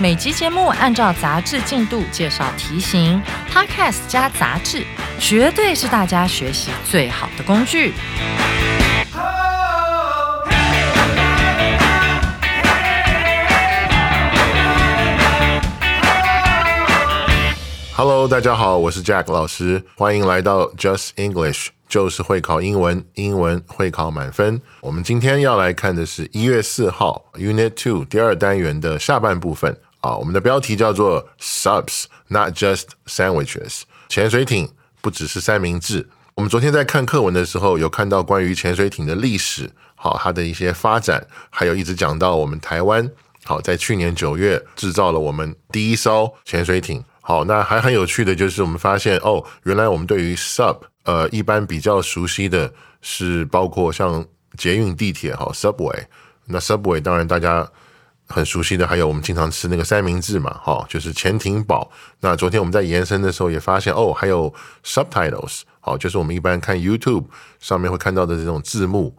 每集节目按照杂志进度介绍题型，Podcast 加杂志，绝对是大家学习最好的工具。Hello，大家好，我是 Jack 老师，欢迎来到 Just English，就是会考英文，英文会考满分。我们今天要来看的是一月四号 Unit Two 第二单元的下半部分啊，我们的标题叫做 Subs，not just sandwiches，潜水艇不只是三明治。我们昨天在看课文的时候，有看到关于潜水艇的历史，好，它的一些发展，还有一直讲到我们台湾，好，在去年九月制造了我们第一艘潜水艇。好，那还很有趣的就是我们发现哦，原来我们对于 sub 呃一般比较熟悉的是包括像捷运、地铁哈 subway，那 subway 当然大家很熟悉的还有我们经常吃那个三明治嘛，哈，就是潜艇堡。那昨天我们在延伸的时候也发现哦，还有 subtitles，好，就是我们一般看 YouTube 上面会看到的这种字幕。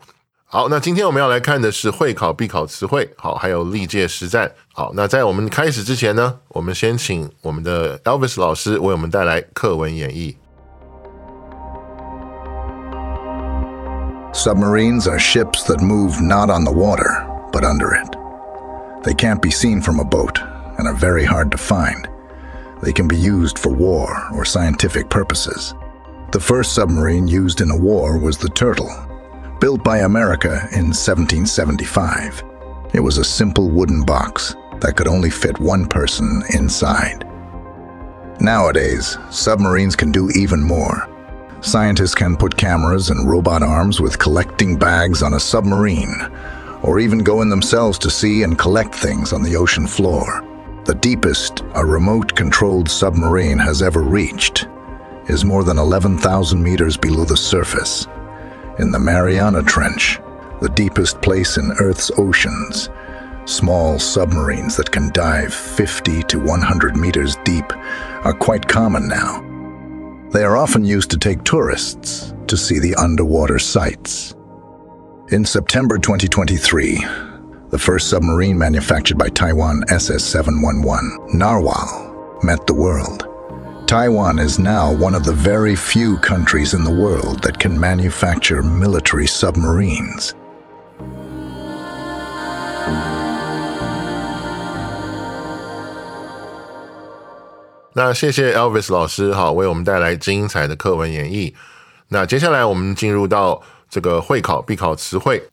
好，那今天我们要来看的是会考必考词汇，好，还有历届实战。好，那在我们开始之前呢，我们先请我们的 Elvis 老师为我们带来课文演绎。Submarines are ships that move not on the water, but under it. They can't be seen from a boat and are very hard to find. They can be used for war or scientific purposes. The first submarine used in a war was the Turtle, built by America in 1775. It was a simple wooden box that could only fit one person inside. Nowadays, submarines can do even more. Scientists can put cameras and robot arms with collecting bags on a submarine, or even go in themselves to see and collect things on the ocean floor. The deepest a remote controlled submarine has ever reached is more than 11,000 meters below the surface. In the Mariana Trench, the deepest place in Earth's oceans, small submarines that can dive 50 to 100 meters deep are quite common now. They are often used to take tourists to see the underwater sights. In September 2023, the first submarine manufactured by Taiwan SS 711, Narwhal, met the world. Taiwan is now one of the very few countries in the world that can manufacture military submarines. 那谢谢 Elvis 老师哈，为我们带来精彩的课文演绎。那接下来我们进入到这个会考必考词汇。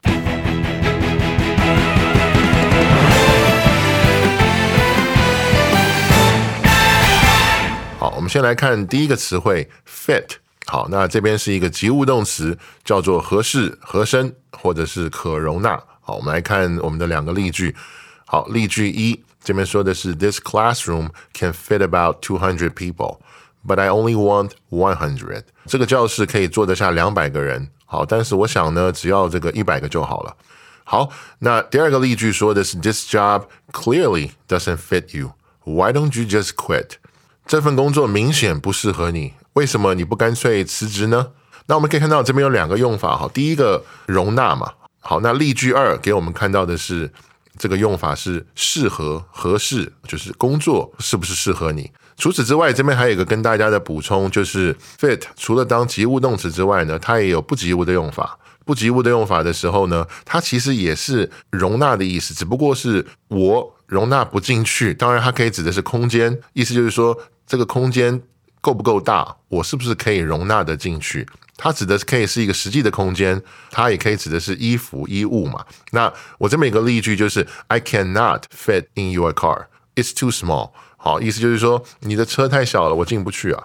好，我们先来看第一个词汇 fit。好，那这边是一个及物动词，叫做合适、合身或者是可容纳。好，我们来看我们的两个例句。好，例句一这边说的是 This classroom can fit about two hundred people, but I only want one hundred。这个教室可以坐得下两百个人。好，但是我想呢，只要这个一百个就好了。好，那第二个例句说的是 This job clearly doesn't fit you. Why don't you just quit？这份工作明显不适合你，为什么你不干脆辞职呢？那我们可以看到这边有两个用法，哈，第一个容纳嘛，好，那例句二给我们看到的是 这个用法是适合、合适，就是工作是不是适合你。除此之外，这边还有一个跟大家的补充，就是 fit 除了当及物动词之外呢，它也有不及物的用法。不及物的用法的时候呢，它其实也是容纳的意思，只不过是我容纳不进去。当然，它可以指的是空间，意思就是说这个空间够不够大，我是不是可以容纳得进去？它指的是可以是一个实际的空间，它也可以指的是衣服、衣物嘛。那我这么一个例句就是 I cannot fit in your car, it's too small。好，意思就是说你的车太小了，我进不去啊。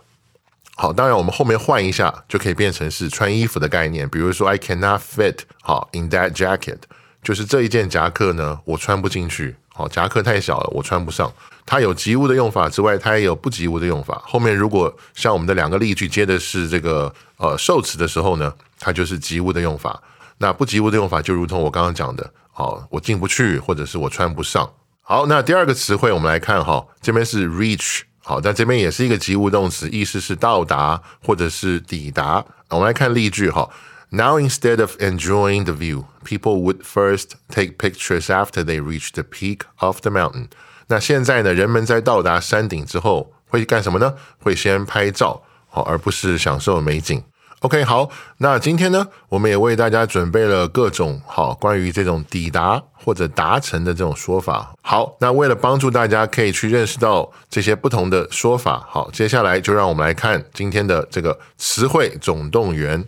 好，当然我们后面换一下就可以变成是穿衣服的概念，比如说 I cannot fit 好 in that jacket，就是这一件夹克呢我穿不进去，好，夹克太小了，我穿不上。它有及物的用法之外，它也有不及物的用法。后面如果像我们的两个例句接的是这个呃受词的时候呢，它就是及物的用法。那不及物的用法就如同我刚刚讲的，好，我进不去，或者是我穿不上。好，那第二个词汇我们来看哈，这边是 reach，好，但这边也是一个及物动词，意思是到达或者是抵达。我们来看例句哈。Now instead of enjoying the view, people would first take pictures after they reach the peak of the mountain. 那现在呢，人们在到达山顶之后会干什么呢？会先拍照，好，而不是享受美景。OK，好，那今天呢，我们也为大家准备了各种好关于这种抵达或者达成的这种说法。好，那为了帮助大家可以去认识到这些不同的说法，好，接下来就让我们来看今天的这个词汇总动员。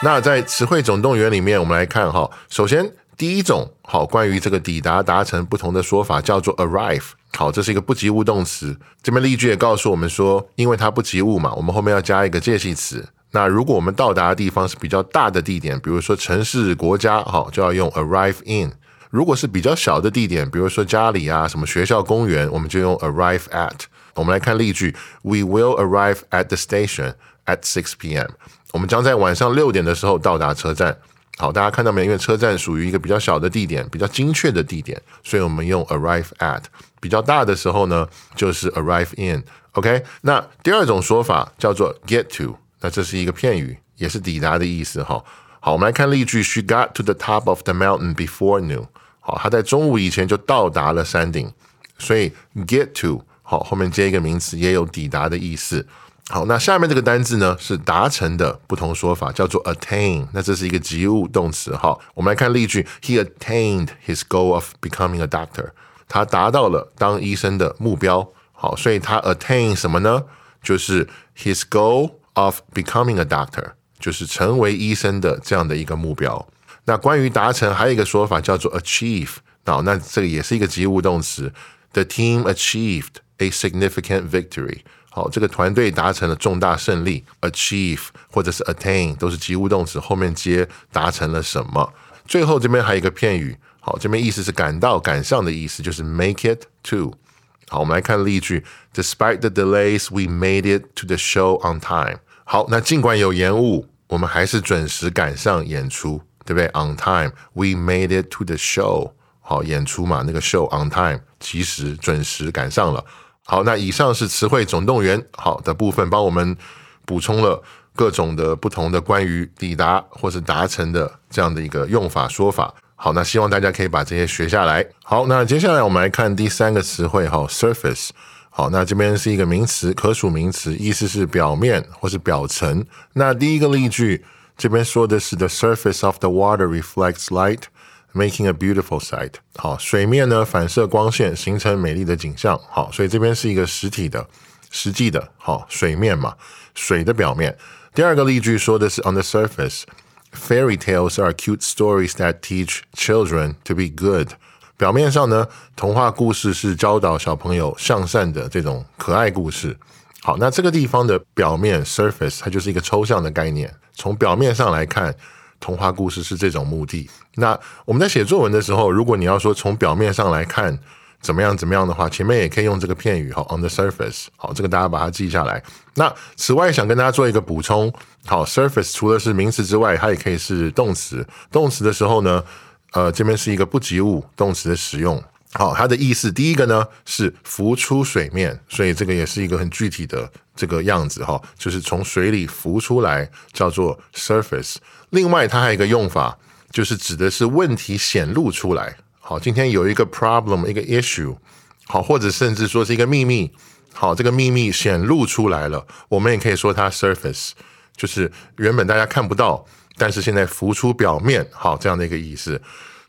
那在词汇总动员里面，我们来看哈，首先第一种好关于这个抵达达成不同的说法叫做 arrive。好，这是一个不及物动词。这边例句也告诉我们说，因为它不及物嘛，我们后面要加一个介系词。那如果我们到达的地方是比较大的地点，比如说城市、国家，好，就要用 arrive in。如果是比较小的地点，比如说家里啊、什么学校、公园，我们就用 arrive at。我们来看例句：We will arrive at the station at six p.m. 我们将在晚上六点的时候到达车站。好，大家看到没？因为车站属于一个比较小的地点，比较精确的地点，所以我们用 arrive at。比较大的时候呢，就是 arrive in。OK，那第二种说法叫做 get to，那这是一个片语，也是抵达的意思。哈，好，我们来看例句：She got to the top of the mountain before noon。好，她在中午以前就到达了山顶，所以 get to 好，后面接一个名词，也有抵达的意思。好，那下面这个单字呢是达成的不同说法，叫做 attain。那这是一个及物动词。好，我们来看例句：He attained his goal of becoming a doctor。他达到了当医生的目标。好，所以他 attain 什么呢？就是 his goal of becoming a doctor，就是成为医生的这样的一个目标。那关于达成，还有一个说法叫做 achieve。好，那这个也是一个及物动词。The team achieved a significant victory。好，这个团队达成了重大胜利，achieve 或者是 attain 都是及物动词，后面接达成了什么？最后这边还有一个片语，好，这边意思是赶到、赶上的意思，就是 make it to。好，我们来看例句：Despite the delays, we made it to the show on time。好，那尽管有延误，我们还是准时赶上演出，对不对？On time, we made it to the show。好，演出嘛，那个 show on time，及时、准时赶上了。好，那以上是词汇总动员好的部分，帮我们补充了各种的不同的关于抵达或是达成的这样的一个用法说法。好，那希望大家可以把这些学下来。好，那接下来我们来看第三个词汇哈，surface。好，那这边是一个名词，可数名词，意思是表面或是表层。那第一个例句这边说的是 the surface of the water reflects light。Making a beautiful sight，好，水面呢反射光线，形成美丽的景象。好，所以这边是一个实体的、实际的，好，水面嘛，水的表面。第二个例句说的是 On the surface，fairy tales are cute stories that teach children to be good。表面上呢，童话故事是教导小朋友向善的这种可爱故事。好，那这个地方的表面 surface，它就是一个抽象的概念，从表面上来看。童话故事是这种目的。那我们在写作文的时候，如果你要说从表面上来看怎么样怎么样的话，前面也可以用这个片语哈，on the surface。好，这个大家把它记下来。那此外，想跟大家做一个补充，好，surface 除了是名词之外，它也可以是动词。动词的时候呢，呃，这边是一个不及物动词的使用。好，它的意思第一个呢是浮出水面，所以这个也是一个很具体的这个样子哈，就是从水里浮出来，叫做 surface。另外，它还有一个用法，就是指的是问题显露出来。好，今天有一个 problem，一个 issue，好，或者甚至说是一个秘密，好，这个秘密显露出来了，我们也可以说它 surface，就是原本大家看不到，但是现在浮出表面，好，这样的一个意思。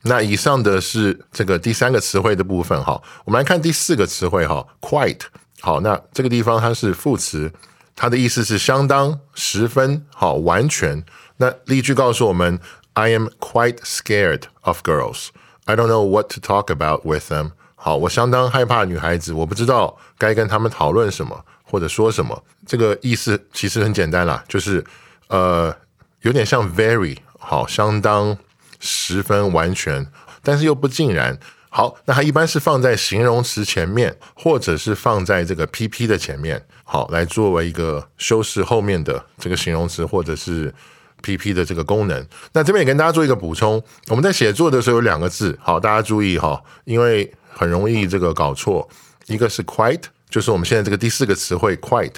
那以上的是这个第三个词汇的部分，哈，我们来看第四个词汇，哈，quite，好，那这个地方它是副词，它的意思是相当、十分，好，完全。那例句告诉我们：I am quite scared of girls. I don't know what to talk about with them. 好，我相当害怕女孩子，我不知道该跟他们讨论什么或者说什么。这个意思其实很简单啦，就是呃，有点像 very 好，相当、十分、完全，但是又不尽然。好，那它一般是放在形容词前面，或者是放在这个 PP 的前面，好，来作为一个修饰后面的这个形容词或者是 PP 的这个功能。那这边也跟大家做一个补充，我们在写作的时候有两个字，好，大家注意哈，因为很容易这个搞错，一个是 quiet，就是我们现在这个第四个词汇 quiet，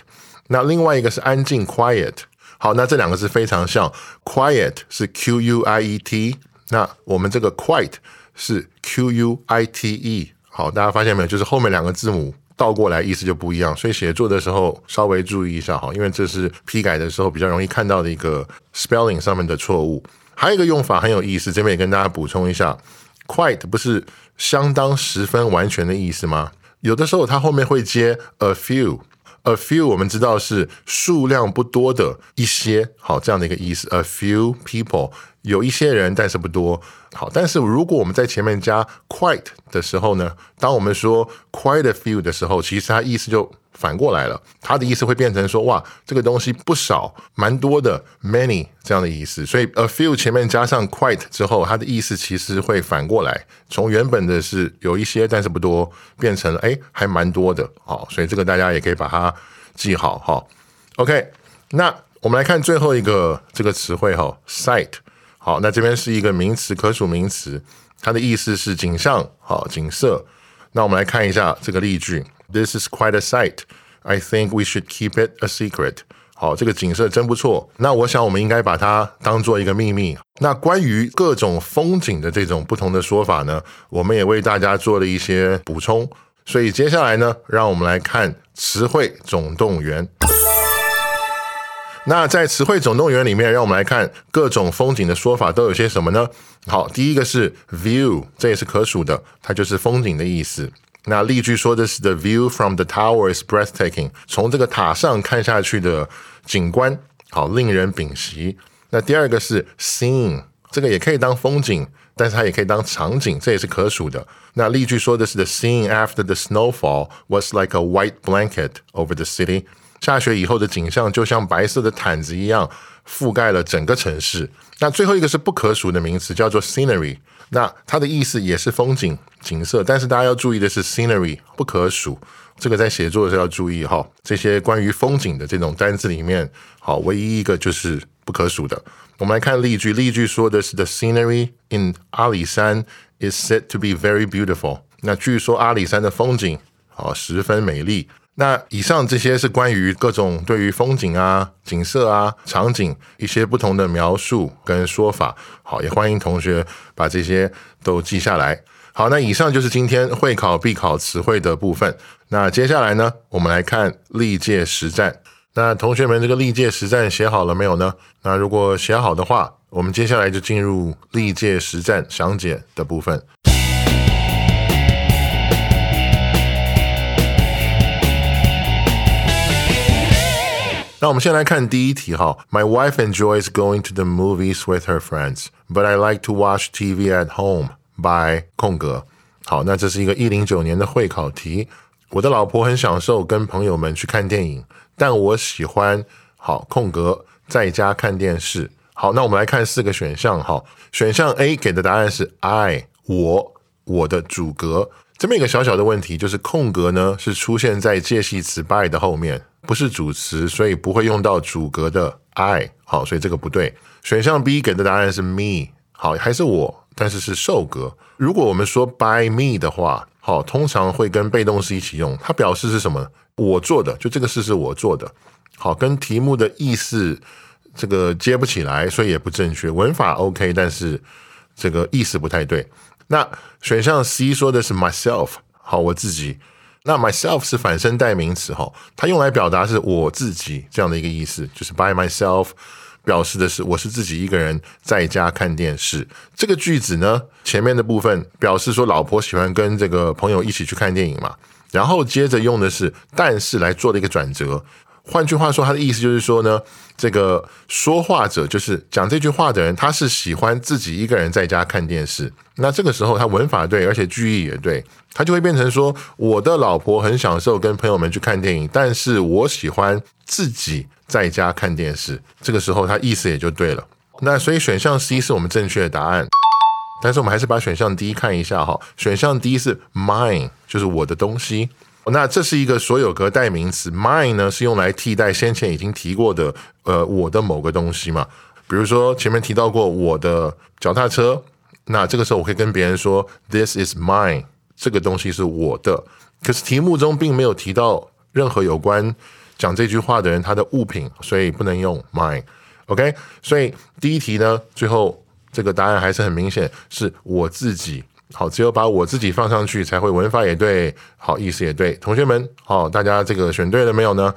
那另外一个是安静 quiet。好，那这两个字非常像，quiet 是 Q U I E T，那我们这个 quiet 是 Q U I T E。好，大家发现没有？就是后面两个字母倒过来意思就不一样，所以写作的时候稍微注意一下哈，因为这是批改的时候比较容易看到的一个 spelling 上面的错误。还有一个用法很有意思，这边也跟大家补充一下，quite 不是相当、十分、完全的意思吗？有的时候它后面会接 a few。A few 我们知道是数量不多的一些，好这样的一个意思。A few people 有一些人，但是不多。好，但是如果我们在前面加 quite 的时候呢，当我们说 quite a few 的时候，其实它意思就。反过来了，它的意思会变成说，哇，这个东西不少，蛮多的，many 这样的意思。所以 a few 前面加上 quite 之后，它的意思其实会反过来，从原本的是有一些但是不多，变成了哎还蛮多的。好，所以这个大家也可以把它记好哈。OK，那我们来看最后一个这个词汇哈，sight。好，那这边是一个名词，可数名词，它的意思是景象，好，景色。那我们来看一下这个例句。This is quite a sight. I think we should keep it a secret. 好，这个景色真不错。那我想我们应该把它当做一个秘密。那关于各种风景的这种不同的说法呢，我们也为大家做了一些补充。所以接下来呢，让我们来看词汇总动员。那在词汇总动员里面，让我们来看各种风景的说法都有些什么呢？好，第一个是 view，这也是可数的，它就是风景的意思。那例句说的是 “The view from the tower is breathtaking”，从这个塔上看下去的景观好令人屏息。那第二个是 “scene”，这个也可以当风景，但是它也可以当场景，这也是可数的。那例句说的是 “The scene after the snowfall was like a white blanket over the city”，下雪以后的景象就像白色的毯子一样覆盖了整个城市。 那最后一个是不可数的名词，叫做 “scenery”。那它的意思也是风景景色，但是大家要注意的是，scenery 不可数，这个在写作的时候要注意哈。这些关于风景的这种单字里面，好，唯一一个就是不可数的。我们来看例句，例句说的是 The scenery in 阿里山 is said to be very beautiful。那据说阿里山的风景好十分美丽。那以上这些是关于各种对于风景啊、景色啊、场景一些不同的描述跟说法。好，也欢迎同学把这些都记下来。好，那以上就是今天会考必考词汇的部分。那接下来呢，我们来看历届实战。那同学们，这个历届实战写好了没有呢？那如果写好的话，我们接下来就进入历届实战详解的部分。那我们先来看第一题哈。My wife enjoys going to the movies with her friends, but I like to watch TV at home. By 空格。好，那这是一个一零九年的会考题。我的老婆很享受跟朋友们去看电影，但我喜欢好空格在家看电视。好，那我们来看四个选项哈。选项 A 给的答案是 I 我我的主格。这么一个小小的问题，就是空格呢是出现在介系词 by 的后面。不是主词，所以不会用到主格的 I。好，所以这个不对。选项 B 给的答案是 me。好，还是我，但是是受格。如果我们说 by me 的话，好，通常会跟被动式一起用。它表示是什么？我做的，就这个事是我做的。好，跟题目的意思这个接不起来，所以也不正确。文法 OK，但是这个意思不太对。那选项 C 说的是 myself。好，我自己。那 myself 是反身代名词哈，它用来表达是我自己这样的一个意思，就是 by myself，表示的是我是自己一个人在家看电视。这个句子呢，前面的部分表示说老婆喜欢跟这个朋友一起去看电影嘛，然后接着用的是但是来做了一个转折。换句话说，他的意思就是说呢，这个说话者就是讲这句话的人，他是喜欢自己一个人在家看电视。那这个时候，他文法对，而且句意也对，他就会变成说：我的老婆很享受跟朋友们去看电影，但是我喜欢自己在家看电视。这个时候，他意思也就对了。那所以选项 C 是我们正确的答案。但是我们还是把选项 D 看一下哈。选项 D 是 mine，就是我的东西。那这是一个所有格代名词，mine 呢是用来替代先前已经提过的呃我的某个东西嘛。比如说前面提到过我的脚踏车，那这个时候我可以跟别人说 This is mine，这个东西是我的。可是题目中并没有提到任何有关讲这句话的人他的物品，所以不能用 mine。OK，所以第一题呢，最后这个答案还是很明显，是我自己。好，只有把我自己放上去，才会文法也对，好意思也对。同学们，好，大家这个选对了没有呢？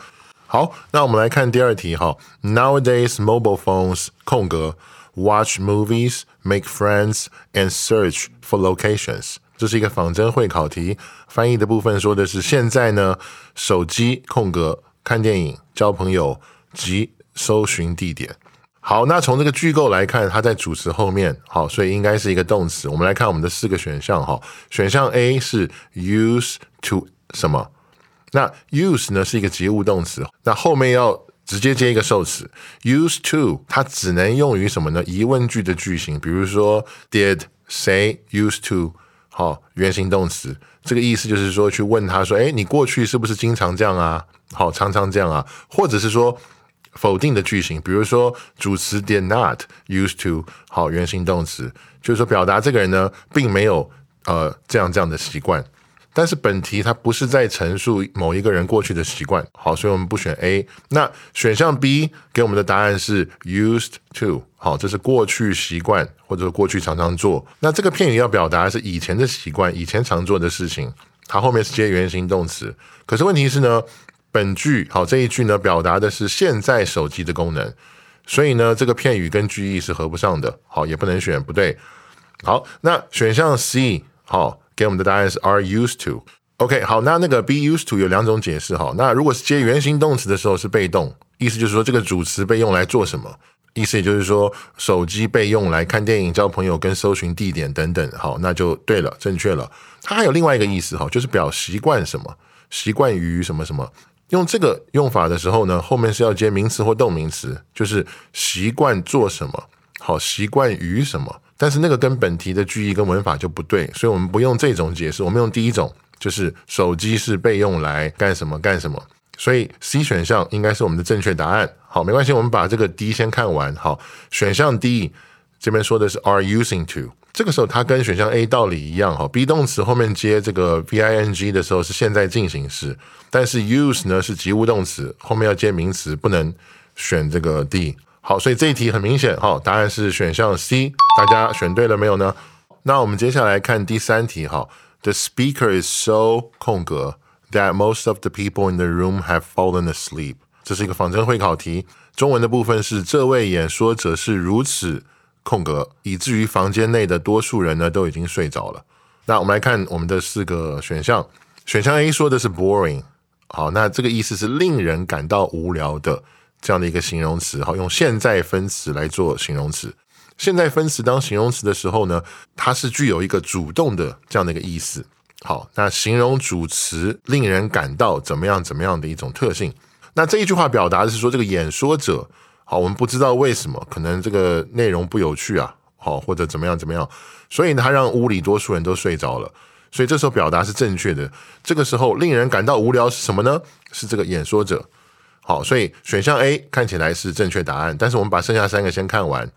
好，那我们来看第二题。哈，Nowadays mobile phones 空格 watch movies, make friends and search for locations。这是一个仿真会考题，翻译的部分说的是现在呢，手机空格看电影、交朋友及搜寻地点。好，那从这个句构来看，它在主词后面，好，所以应该是一个动词。我们来看我们的四个选项，哈，选项 A 是 use to 什么？那 use 呢是一个及物动词，那后面要直接接一个受词。use to 它只能用于什么呢？疑问句的句型，比如说 Did say use to 好原形动词，这个意思就是说去问他说，哎，你过去是不是经常这样啊？好，常常这样啊？或者是说。否定的句型，比如说主词 did not used to 好原形动词，就是说表达这个人呢并没有呃这样这样的习惯。但是本题它不是在陈述某一个人过去的习惯，好，所以我们不选 A。那选项 B 给我们的答案是 used to 好，这是过去习惯或者说过去常常做。那这个片语要表达是以前的习惯，以前常做的事情，它后面是接原形动词。可是问题是呢？本句好这一句呢，表达的是现在手机的功能，所以呢，这个片语跟句意是合不上的，好，也不能选，不对。好，那选项 C 好，给我们的答案是 are used to。OK，好，那那个 be used to 有两种解释哈。那如果是接原形动词的时候是被动，意思就是说这个主词被用来做什么？意思也就是说手机被用来看电影、交朋友跟搜寻地点等等。好，那就对了，正确了。它还有另外一个意思哈，就是表习惯什么，习惯于什么什么。用这个用法的时候呢，后面是要接名词或动名词，就是习惯做什么，好，习惯于什么。但是那个跟本题的句意跟文法就不对，所以我们不用这种解释，我们用第一种，就是手机是被用来干什么干什么。所以 C 选项应该是我们的正确答案。好，没关系，我们把这个 D 先看完。好，选项 D 这边说的是 are using to。这个时候，它跟选项 A 道理一样哈，be 动词后面接这个 v i n g 的时候是现在进行时，但是 use 呢是及物动词，后面要接名词，不能选这个 D。好，所以这一题很明显哈，答案是选项 C。大家选对了没有呢？那我们接下来看第三题哈，The speaker is so 空格 that most of the people in the room have fallen asleep。这是一个仿真会考题，中文的部分是这位演说者是如此。空格，以至于房间内的多数人呢都已经睡着了。那我们来看我们的四个选项。选项 A 说的是 boring，好，那这个意思是令人感到无聊的这样的一个形容词。好，用现在分词来做形容词。现在分词当形容词的时候呢，它是具有一个主动的这样的一个意思。好，那形容主词令人感到怎么样怎么样的一种特性。那这一句话表达的是说这个演说者。好，我们不知道为什么，可能这个内容不有趣啊，好或者怎么样怎么样，所以呢，他让屋里多数人都睡着了，所以这时候表达是正确的。这个时候令人感到无聊是什么呢？是这个演说者。好，所以选项 A 看起来是正确答案，但是我们把剩下三个先看完。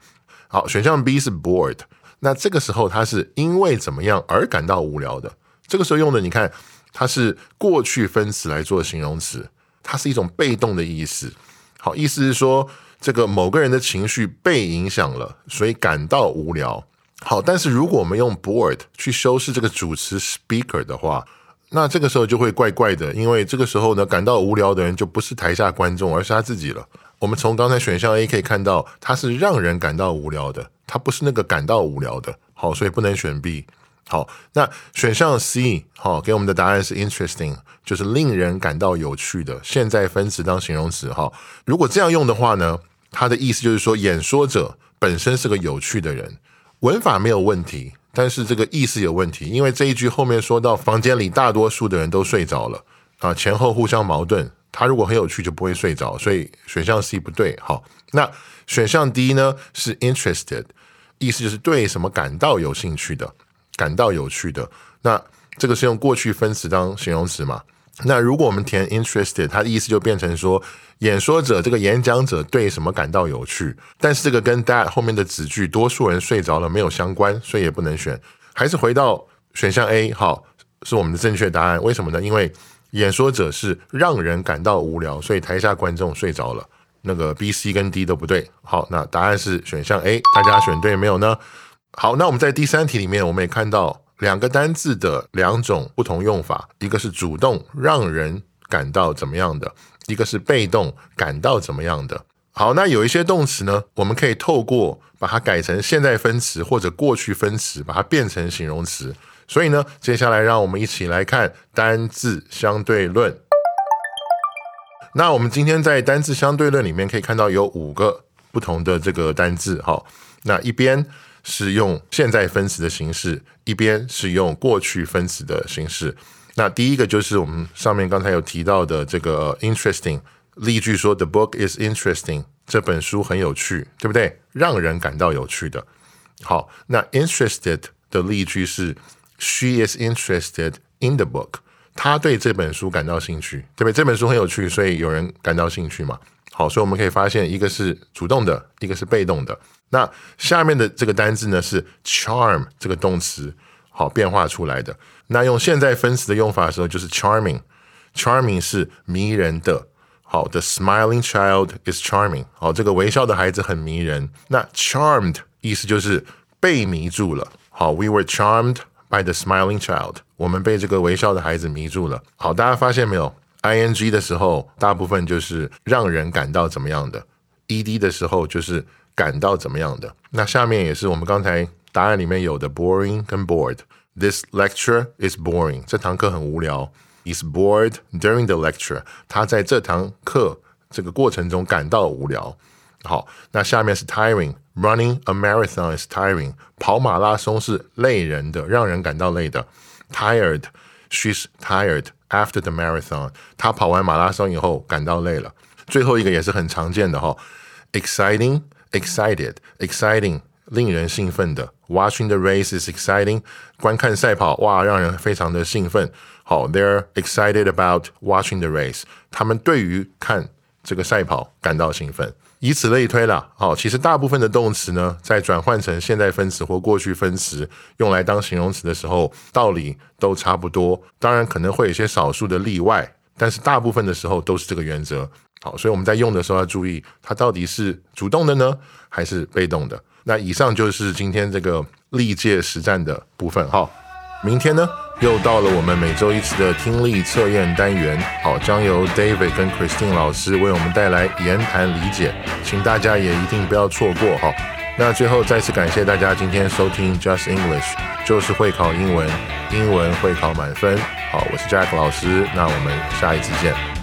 好，选项 B 是 bored，那这个时候他是因为怎么样而感到无聊的？这个时候用的你看，它是过去分词来做形容词，它是一种被动的意思。好，意思是说。这个某个人的情绪被影响了，所以感到无聊。好，但是如果我们用 bored 去修饰这个主持 speaker 的话，那这个时候就会怪怪的，因为这个时候呢，感到无聊的人就不是台下观众，而是他自己了。我们从刚才选项 A 可以看到，他是让人感到无聊的，他不是那个感到无聊的。好，所以不能选 B。好，那选项 C 好给我们的答案是 interesting，就是令人感到有趣的。现在分词当形容词哈，如果这样用的话呢，它的意思就是说演说者本身是个有趣的人，文法没有问题，但是这个意思有问题，因为这一句后面说到房间里大多数的人都睡着了啊，前后互相矛盾。他如果很有趣就不会睡着，所以选项 C 不对。好，那选项 D 呢是 interested。意思就是对什么感到有兴趣的，感到有趣的。那这个是用过去分词当形容词嘛？那如果我们填 interested，它的意思就变成说，演说者这个演讲者对什么感到有趣。但是这个跟 that 后面的子句多数人睡着了没有相关，所以也不能选。还是回到选项 A，好，是我们的正确答案。为什么呢？因为演说者是让人感到无聊，所以台下观众睡着了。那个 B、C 跟 D 都不对。好，那答案是选项 A，大家选对没有呢？好，那我们在第三题里面，我们也看到。两个单字的两种不同用法，一个是主动让人感到怎么样的，一个是被动感到怎么样的。好，那有一些动词呢，我们可以透过把它改成现在分词或者过去分词，把它变成形容词。所以呢，接下来让我们一起来看单字相对论。那我们今天在单字相对论里面可以看到有五个不同的这个单字。好，那一边。是用现在分词的形式，一边是用过去分词的形式。那第一个就是我们上面刚才有提到的这个 interesting 例句，说 The book is interesting，这本书很有趣，对不对？让人感到有趣的。好，那 interested 的例句是 She is interested in the book，她对这本书感到兴趣，对不对？这本书很有趣，所以有人感到兴趣嘛。好，所以我们可以发现，一个是主动的，一个是被动的。那下面的这个单字呢，是 charm 这个动词，好变化出来的。那用现在分词的用法的时候，就是 charming，charming 是迷人的。好，the smiling child is charming。好，这个微笑的孩子很迷人。那 charmed 意思就是被迷住了。好，we were charmed by the smiling child。我们被这个微笑的孩子迷住了。好，大家发现没有？i n g 的时候，大部分就是让人感到怎么样的；e d 的时候就是感到怎么样的。那下面也是我们刚才答案里面有的 boring 跟 bored。This lecture is boring。这堂课很无聊。Is bored during the lecture。他在这堂课这个过程中感到无聊。好，那下面是 tiring。Running a marathon is tiring。跑马拉松是累人的，让人感到累的。Tired。She's tired after the marathon。她跑完马拉松以后感到累了。最后一个也是很常见的哈，exciting, excited, exciting，令人兴奋的。Watching the race is exciting。观看赛跑，哇，让人非常的兴奋。好，they're excited about watching the race。他们对于看这个赛跑感到兴奋。 以此类推了，好，其实大部分的动词呢，在转换成现在分词或过去分词，用来当形容词的时候，道理都差不多。当然可能会有些少数的例外，但是大部分的时候都是这个原则。好，所以我们在用的时候要注意，它到底是主动的呢，还是被动的？那以上就是今天这个历届实战的部分。好，明天呢？又到了我们每周一次的听力测验单元，好，将由 David 跟 Christine 老师为我们带来言谈理解，请大家也一定不要错过哈。那最后再次感谢大家今天收听 Just English，就是会考英文，英文会考满分。好，我是 Jack 老师，那我们下一次见。